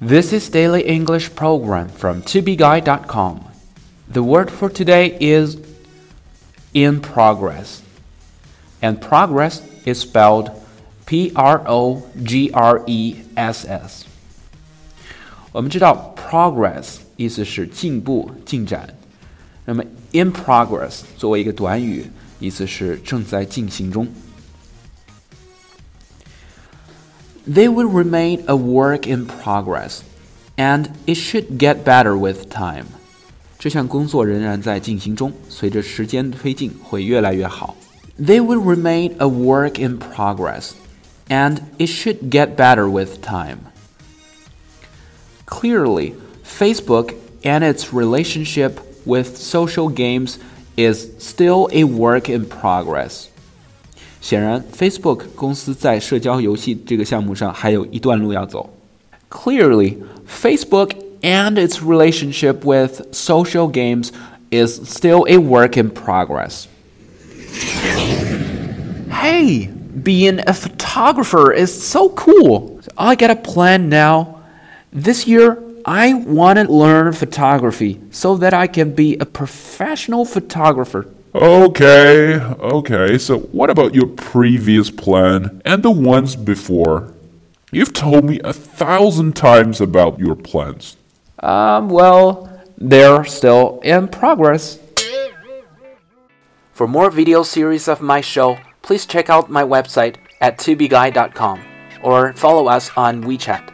This is Daily English Program from tobeguide.com. The word for today is in progress. And progress is spelled P R O G R E S S. 我们知道 progress 意思是进步、进展。那么 in progress 作为一个短语，意思是正在进行中。 they will remain a work in progress, and it should get better with time. 这项工作仍然在进行中，随着时间推进会越来越好。They will remain a work in progress, and it should get better with time. Clearly, Facebook and its relationship with social games is still a work in progress. 显然，Facebook 公司在社交游戏这个项目上还有一段路要走。Clearly, Facebook and its relationship with social games is still a work in progress. Hey, being a photographer is so cool. I get a plan now. This year, I want to learn photography so that I can be a professional photographer. Okay, okay. So, what about your previous plan and the ones before? You've told me a thousand times about your plans. Um, well, they're still in progress. For more video series of my show, please check out my website at tubeguy.com or follow us on WeChat.